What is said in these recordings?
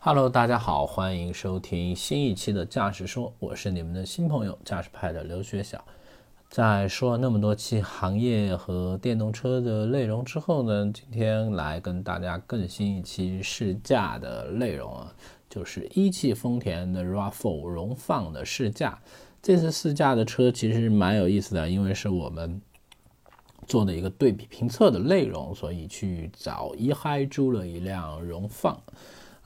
Hello，大家好，欢迎收听新一期的驾驶说，我是你们的新朋友驾驶派的刘学晓。在说了那么多期行业和电动车的内容之后呢，今天来跟大家更新一期试驾的内容啊，就是一汽丰田的 RAV4 荣放的试驾。这次试驾的车其实蛮有意思的，因为是我们做的一个对比评测的内容，所以去找一嗨租了一辆荣放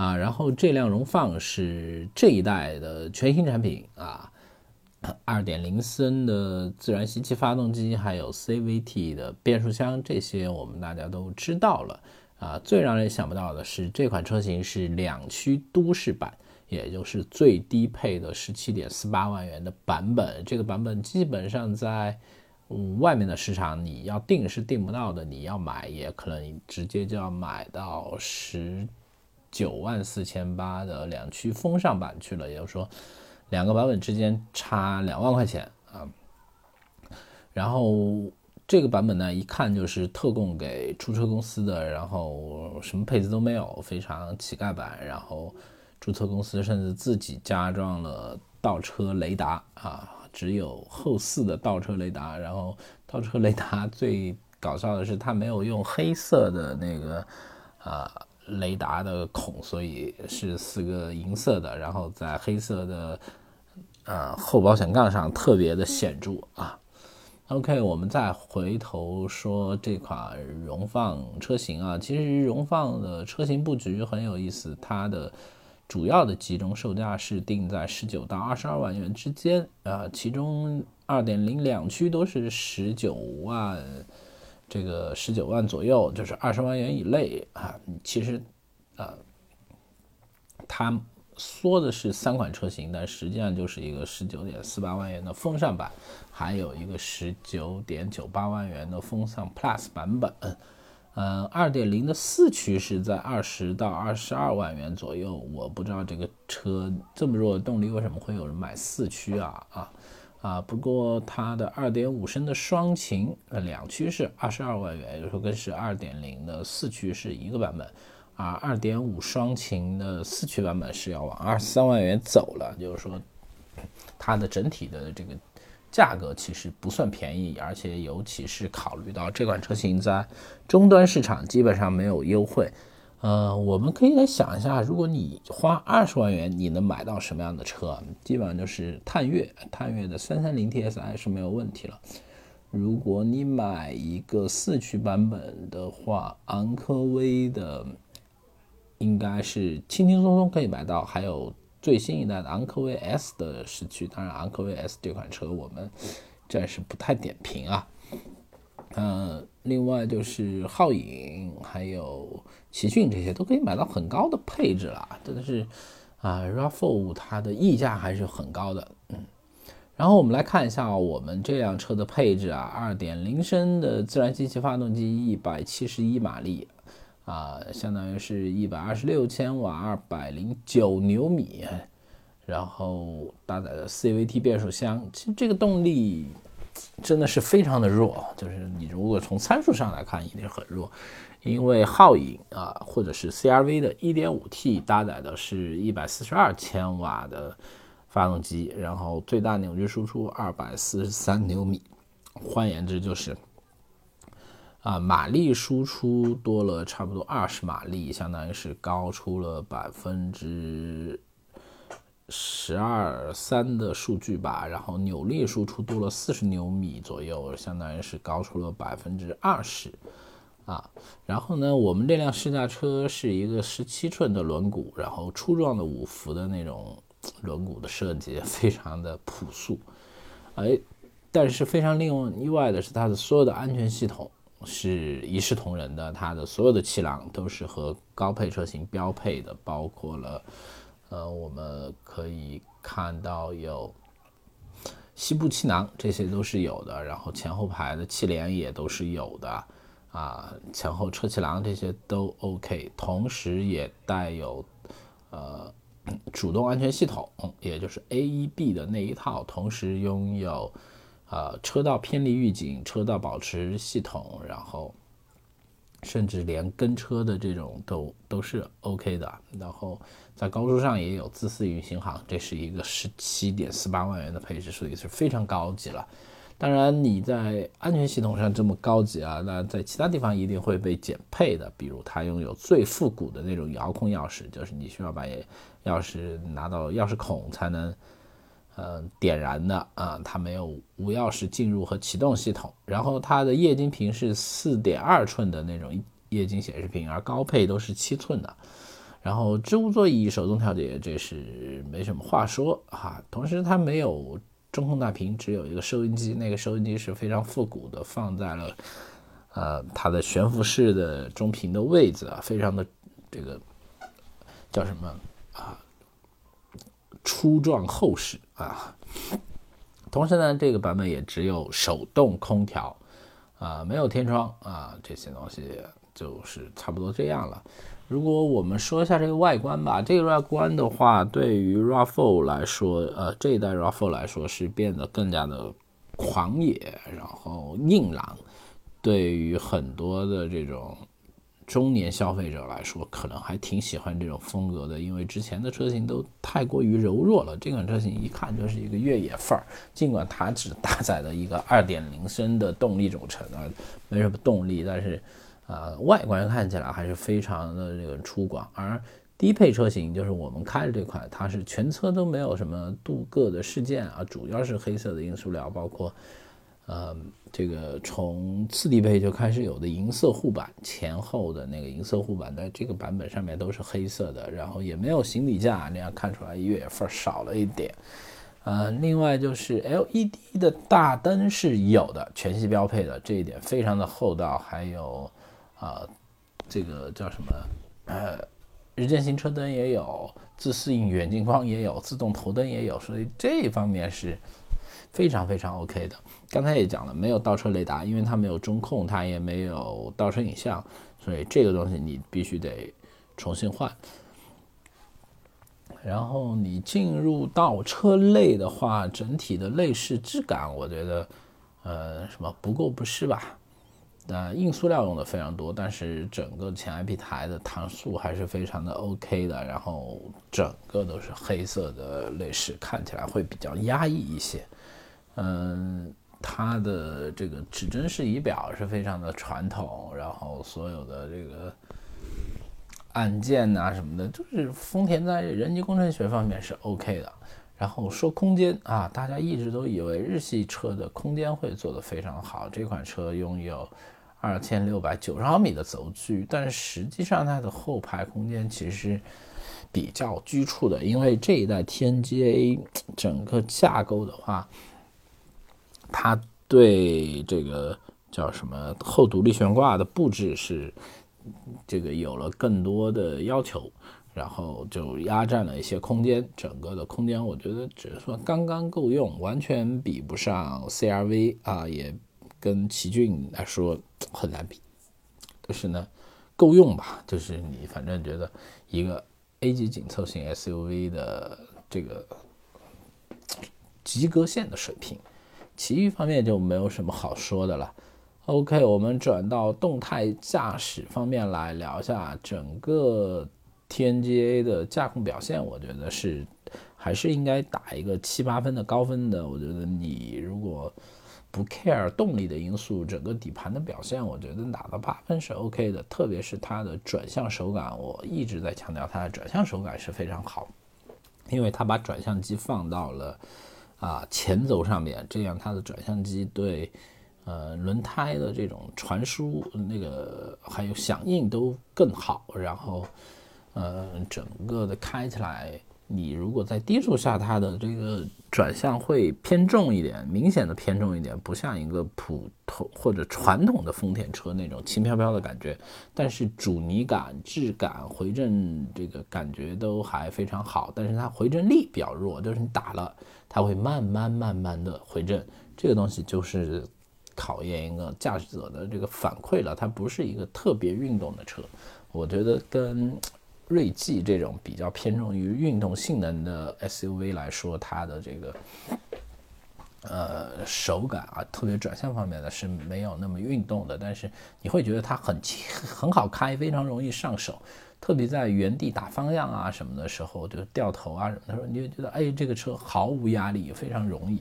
啊，然后这辆荣放是这一代的全新产品啊。二点零升的自然吸气发动机，还有 CVT 的变速箱，这些我们大家都知道了啊。最让人想不到的是，这款车型是两驱都市版，也就是最低配的十七点四八万元的版本。这个版本基本上在外面的市场你要订是订不到的，你要买也可能直接就要买到十九万四千八的两驱风尚版去了，也就是说。两个版本之间差两万块钱啊，然后这个版本呢，一看就是特供给出车公司的，然后什么配置都没有，非常乞丐版。然后注册公司甚至自己加装了倒车雷达啊，只有后四的倒车雷达。然后倒车雷达最搞笑的是，它没有用黑色的那个啊雷达的孔，所以是四个银色的，然后在黑色的。呃，后保险杠上特别的显著啊。OK，我们再回头说这款荣放车型啊，其实荣放的车型布局很有意思，它的主要的集中售价是定在十九到二十二万元之间啊，其中二点零两驱都是十九万，这个十九万左右，就是二十万元以内啊。其实，呃，它。说的是三款车型，但实际上就是一个十九点四八万元的风尚版，还有一个十九点九八万元的风尚 Plus 版本。嗯，二点零的四驱是在二十到二十二万元左右。我不知道这个车这么弱的动力，为什么会有人买四驱啊？啊啊！不过它的二点五升的双擎呃两驱是二十二万元，也就是说跟是二点零的四驱是一个版本。啊，二点五双擎的四驱版本是要往二十三万元走了，就是说，它的整体的这个价格其实不算便宜，而且尤其是考虑到这款车型在终端市场基本上没有优惠。呃，我们可以来想一下，如果你花二十万元，你能买到什么样的车？基本上就是探岳，探岳的三三零 TSI 是没有问题了。如果你买一个四驱版本的话，昂科威的。应该是轻轻松松可以买到，还有最新一代的昂科威 S 的四驱。当然，昂科威 S 这款车我们暂时不太点评啊。嗯，另外就是皓影还有奇骏这些都可以买到很高的配置了，真的是啊，RAV4 它的溢价还是很高的。嗯，然后我们来看一下我们这辆车的配置啊，二点零升的自然吸气发动机，一百七十一马力。啊，相当于是一百二十六千瓦，二百零九牛米，然后搭载的 CVT 变速箱。其实这个动力真的是非常的弱，就是你如果从参数上来看，一定很弱。因为皓影啊，或者是 CRV 的 1.5T 搭载的是一百四十二千瓦的发动机，然后最大扭矩输出二百四十三牛米，换言之就是。啊，马力输出多了差不多二十马力，相当于是高出了百分之十二三的数据吧。然后扭力输出多了四十牛米左右，相当于是高出了百分之二十。啊，然后呢，我们这辆试驾车是一个十七寸的轮毂，然后粗壮的五辐的那种轮毂的设计，非常的朴素。哎，但是非常令我意外的是，它的所有的安全系统。是一视同仁的，它的所有的气囊都是和高配车型标配的，包括了，呃，我们可以看到有膝部气囊，这些都是有的，然后前后排的气帘也都是有的，啊，前后车气囊这些都 OK，同时也带有呃主动安全系统，也就是 AEB 的那一套，同时拥有。呃，车道偏离预警、车道保持系统，然后甚至连跟车的这种都都是 OK 的。然后在高速上也有自适应巡航，这是一个十七点四八万元的配置，所以是非常高级了。当然，你在安全系统上这么高级啊，那在其他地方一定会被减配的。比如，它拥有最复古的那种遥控钥匙，就是你需要把钥匙拿到钥匙孔才能，呃，点燃的啊。它没有无钥匙进入和启动系统。然后，它的液晶屏是四点二寸的那种液晶显示屏，而高配都是七寸的。然后，织物座椅手动调节，这是没什么话说啊。同时，它没有。中控大屏只有一个收音机，那个收音机是非常复古的，放在了呃它的悬浮式的中屏的位置啊，非常的这个叫什么啊粗壮厚实啊。同时呢，这个版本也只有手动空调啊，没有天窗啊，这些东西就是差不多这样了。如果我们说一下这个外观吧，这个外观的话，对于 RAV4 来说，呃，这一代 RAV4 来说是变得更加的狂野，然后硬朗。对于很多的这种中年消费者来说，可能还挺喜欢这种风格的，因为之前的车型都太过于柔弱了。这款车型一看就是一个越野范儿，尽管它只搭载了一个2.0升的动力总成啊，没什么动力，但是。呃，外观看起来还是非常的这个粗犷，而低配车型就是我们开的这款，它是全车都没有什么镀铬的饰件啊，主要是黑色的硬塑料，包括呃这个从次低配就开始有的银色护板，前后的那个银色护板在这个版本上面都是黑色的，然后也没有行李架，那样看出来越野范少了一点。呃，另外就是 LED 的大灯是有的，全系标配的，这一点非常的厚道，还有。啊，这个叫什么？呃，日间行车灯也有，自适应远近光也有，自动头灯也有，所以这方面是非常非常 OK 的。刚才也讲了，没有倒车雷达，因为它没有中控，它也没有倒车影像，所以这个东西你必须得重新换。然后你进入到车内的话，整体的内饰质感，我觉得，呃，什么不过不失吧。那硬塑料用的非常多，但是整个前 IP 台的弹塑还是非常的 OK 的，然后整个都是黑色的内饰，看起来会比较压抑一些。嗯，它的这个指针式仪表是非常的传统，然后所有的这个按键啊什么的，就是丰田在人机工程学方面是 OK 的。然后说空间啊，大家一直都以为日系车的空间会做得非常好。这款车拥有二千六百九十毫米的轴距，但实际上它的后排空间其实比较局促的，因为这一代 TNGA 整个架构的话，它对这个叫什么后独立悬挂的布置是这个有了更多的要求。然后就压占了一些空间，整个的空间我觉得只是说刚刚够用，完全比不上 CRV 啊，也跟奇骏来说很难比。但是呢，够用吧？就是你反正觉得一个 A 级紧凑型 SUV 的这个及格线的水平，其余方面就没有什么好说的了。OK，我们转到动态驾驶方面来聊一下整个。TNGA 的驾控表现，我觉得是还是应该打一个七八分的高分的。我觉得你如果不 care 动力的因素，整个底盘的表现，我觉得打到八分是 OK 的。特别是它的转向手感，我一直在强调它的转向手感是非常好，因为它把转向机放到了啊前轴上面，这样它的转向机对呃轮胎的这种传输那个还有响应都更好，然后。呃，整个的开起来，你如果在低速下，它的这个转向会偏重一点，明显的偏重一点，不像一个普通或者传统的丰田车那种轻飘飘的感觉。但是阻尼感、质感、回震这个感觉都还非常好，但是它回震力比较弱，就是你打了，它会慢慢慢慢的回震。这个东西就是考验一个驾驶者的这个反馈了。它不是一个特别运动的车，我觉得跟。锐际这种比较偏重于运动性能的 SUV 来说，它的这个呃，手感啊，特别转向方面的是没有那么运动的，但是你会觉得它很轻很好开，非常容易上手，特别在原地打方向啊什么的时候，就掉头啊什么的时候，你就觉得哎，这个车毫无压力，非常容易。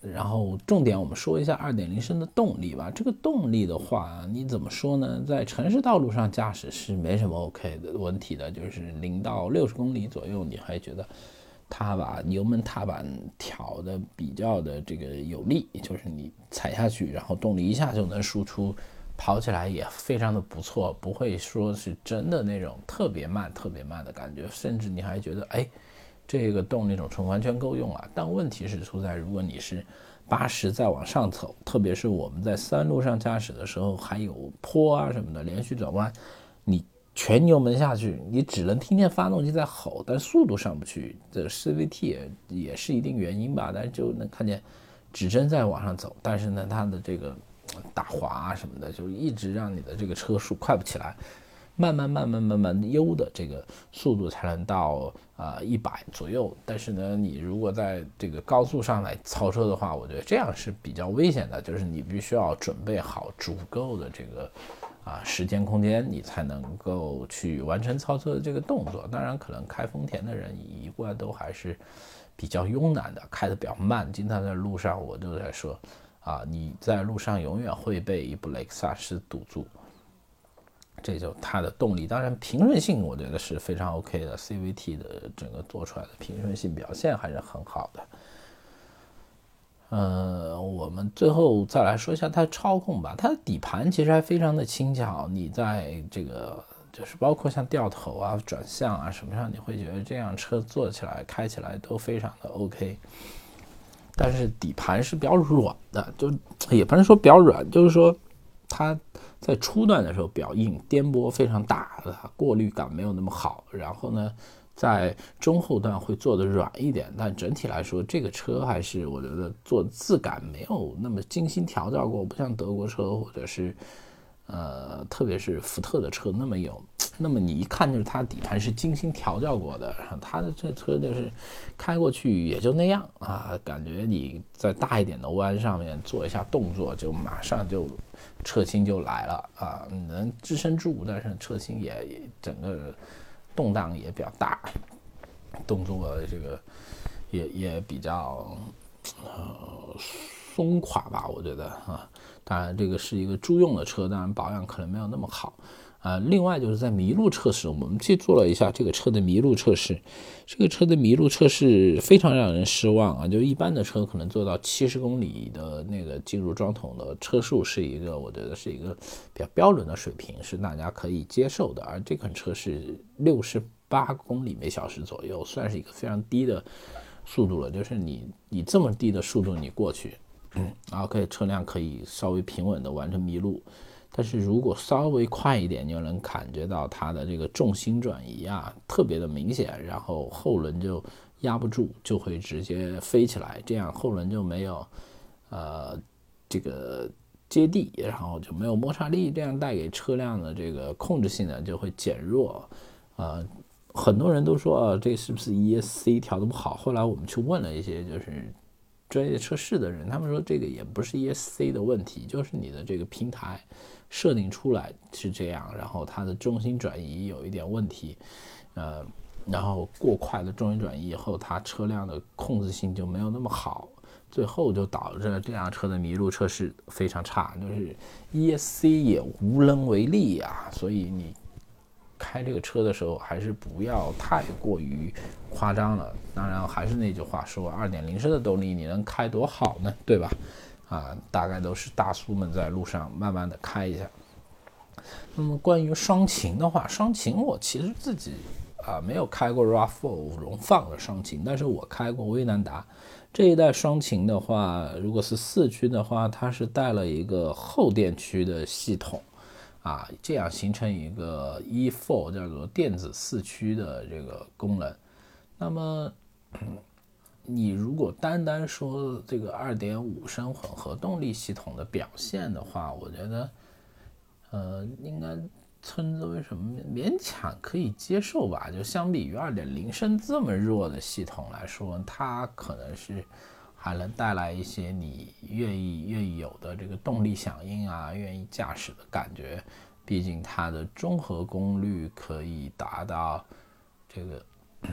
然后重点我们说一下二点零升的动力吧。这个动力的话，你怎么说呢？在城市道路上驾驶是没什么 OK 的问题的，就是零到六十公里左右，你还觉得。它把油门踏板调的比较的这个有力，就是你踩下去，然后动力一下就能输出，跑起来也非常的不错，不会说是真的那种特别慢、特别慢的感觉，甚至你还觉得，哎，这个动力总成完全够用啊。但问题是出在，如果你是八十再往上走，特别是我们在山路上驾驶的时候，还有坡啊什么的，连续转弯，你。全油门下去，你只能听见发动机在吼，但速度上不去。这 CVT 也是一定原因吧，但是就能看见指针在往上走，但是呢，它的这个打滑啊什么的，就一直让你的这个车速快不起来，慢慢慢慢慢慢悠的这个速度才能到啊一百左右。但是呢，你如果在这个高速上来超车的话，我觉得这样是比较危险的，就是你必须要准备好足够的这个。啊，时间空间你才能够去完成操作的这个动作。当然，可能开丰田的人一贯都还是比较慵懒的，开的比较慢。经常在路上，我都在说，啊，你在路上永远会被一部雷克萨斯堵住。这就它的动力，当然平顺性我觉得是非常 OK 的，CVT 的整个做出来的平顺性表现还是很好的。呃，我们最后再来说一下它的操控吧。它的底盘其实还非常的轻巧，你在这个就是包括像掉头啊、转向啊什么上，你会觉得这辆车坐起来、开起来都非常的 OK。但是底盘是比较软的，就也不能说比较软，就是说它在初段的时候比较硬，颠簸非常大，过滤感没有那么好。然后呢？在中后段会做的软一点，但整体来说，这个车还是我觉得做质感没有那么精心调教过，不像德国车或者是，呃，特别是福特的车那么有，那么你一看就是它底盘是精心调教过的，它的这车就是开过去也就那样啊，感觉你在大一点的弯上面做一下动作，就马上就侧倾就来了啊，能支撑住，但是侧倾也整个。动荡也比较大，动作这个也也比较呃松垮吧，我觉得啊。当然，这个是一个租用的车，当然保养可能没有那么好啊。另外就是在麋鹿测试，我们去做了一下这个车的麋鹿测试。这个车的麋鹿测试非常让人失望啊！就一般的车可能做到七十公里的那个进入桩桶的车速是一个，我觉得是一个比较标准的水平，是大家可以接受的。而这款车是六十八公里每小时左右，算是一个非常低的速度了。就是你你这么低的速度你过去，嗯，然后可以车辆可以稍微平稳的完成麋鹿。但是如果稍微快一点，你就能感觉到它的这个重心转移啊，特别的明显，然后后轮就压不住，就会直接飞起来，这样后轮就没有，呃，这个接地，然后就没有摩擦力，这样带给车辆的这个控制性呢就会减弱，呃，很多人都说啊，这是不是 ESC 调的不好？后来我们去问了一些就是专业测试的人，他们说这个也不是 ESC 的问题，就是你的这个平台。设定出来是这样，然后它的重心转移有一点问题，呃，然后过快的重心转移以后，它车辆的控制性就没有那么好，最后就导致了这辆车的麋鹿测试非常差，就是 ESC 也无能为力呀。所以你开这个车的时候还是不要太过于夸张了。当然还是那句话说，二点零升的动力你能开多好呢？对吧？啊，大概都是大叔们在路上慢慢的开一下。那么关于双擎的话，双擎我其实自己啊没有开过 RAV4 荣放的双擎，但是我开过威兰达这一代双擎的话，如果是四驱的话，它是带了一个后电驱的系统啊，这样形成一个 E4 叫做电子四驱的这个功能。那么。你如果单单说这个二点五升混合动力系统的表现的话，我觉得，呃，应该称之为什么勉强可以接受吧？就相比于二点零升这么弱的系统来说，它可能是还能带来一些你愿意愿意有的这个动力响应啊，愿意驾驶的感觉。毕竟它的综合功率可以达到这个，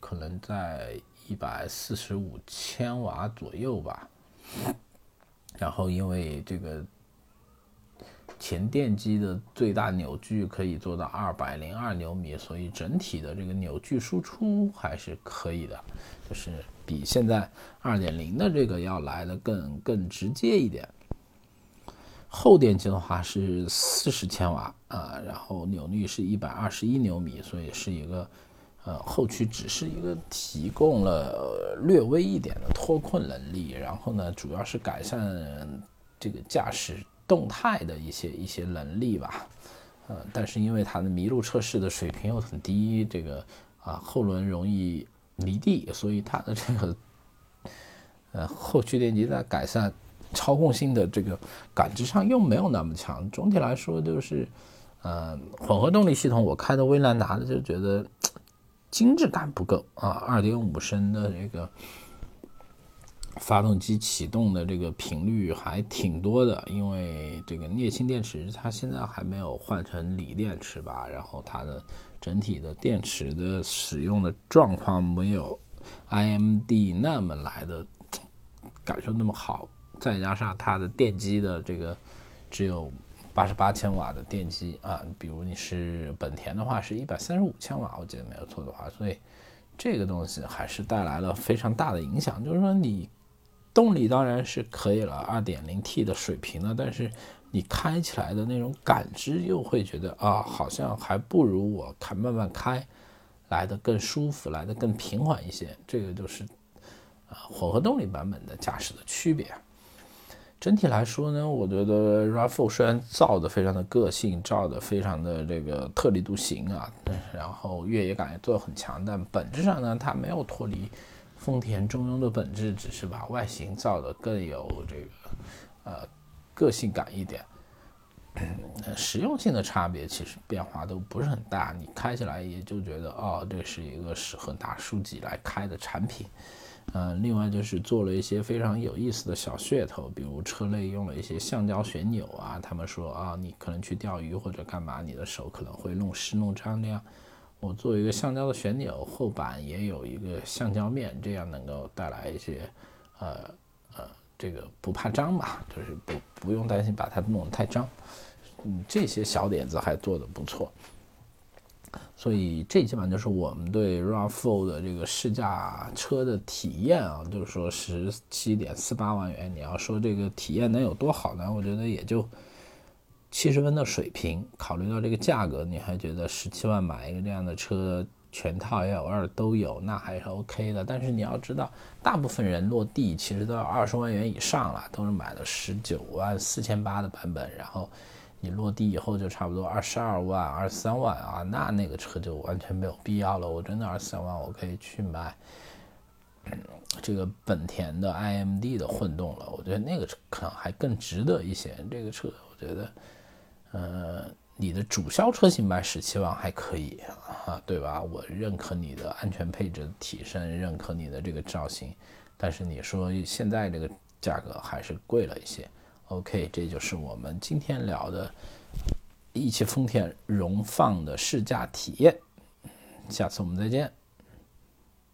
可能在一百四十五千瓦左右吧。然后因为这个。前电机的最大扭矩可以做到二百零二牛米，所以整体的这个扭矩输出还是可以的，就是比现在二点零的这个要来的更更直接一点。后电机的话是四十千瓦啊，然后扭力是一百二十一牛米，所以是一个呃后驱只是一个提供了略微一点的脱困能力，然后呢主要是改善这个驾驶。动态的一些一些能力吧，呃，但是因为它的麋鹿测试的水平又很低，这个啊后轮容易离地，所以它的这个呃后驱电机在改善操控性的这个感知上又没有那么强。总体来说就是，呃，混合动力系统我开的威兰达的就觉得精致感不够啊，二点五升的这个。发动机启动的这个频率还挺多的，因为这个镍氢电池它现在还没有换成锂电池吧，然后它的整体的电池的使用的状况没有 iMD 那么来的感受那么好，再加上它的电机的这个只有八十八千瓦的电机啊，比如你是本田的话是一百三十五千瓦，我记得没有错的话，所以这个东西还是带来了非常大的影响，就是说你。动力当然是可以了，二点零 T 的水平了，但是你开起来的那种感知又会觉得啊，好像还不如我开慢慢开来的更舒服，来的更平缓一些。这个就是啊混合动力版本的驾驶的区别。整体来说呢，我觉得 RAV4 虽然造的非常的个性，造的非常的这个特立独行啊，然后越野感也做的很强，但本质上呢，它没有脱离。丰田中庸的本质只是把外形造的更有这个呃个性感一点，实用性的差别其实变化都不是很大，你开起来也就觉得哦，这是一个适合大书籍来开的产品。嗯，另外就是做了一些非常有意思的小噱头，比如车内用了一些橡胶旋钮啊，他们说啊，你可能去钓鱼或者干嘛，你的手可能会弄湿弄脏那样。我做一个橡胶的旋钮，后板也有一个橡胶面，这样能够带来一些，呃呃，这个不怕脏吧，就是不不用担心把它弄得太脏。嗯，这些小点子还做得不错。所以这基本上就是我们对 RAV4 的这个试驾车的体验啊，就是说十七点四八万元，你要说这个体验能有多好呢？我觉得也就。七十分的水平，考虑到这个价格，你还觉得十七万买一个这样的车，全套 L 二都有，那还是 OK 的。但是你要知道，大部分人落地其实都要二十万元以上了，都是买的十九万四千八的版本，然后你落地以后就差不多二十二万、二十三万啊，那那个车就完全没有必要了。我真的二十三万，我可以去买这个本田的 iMD 的混动了，我觉得那个车可能还更值得一些。这个车，我觉得。呃，你的主销车型卖十七万还可以啊，对吧？我认可你的安全配置的提升，认可你的这个造型，但是你说现在这个价格还是贵了一些。OK，这就是我们今天聊的一汽丰田荣放的试驾体验，下次我们再见。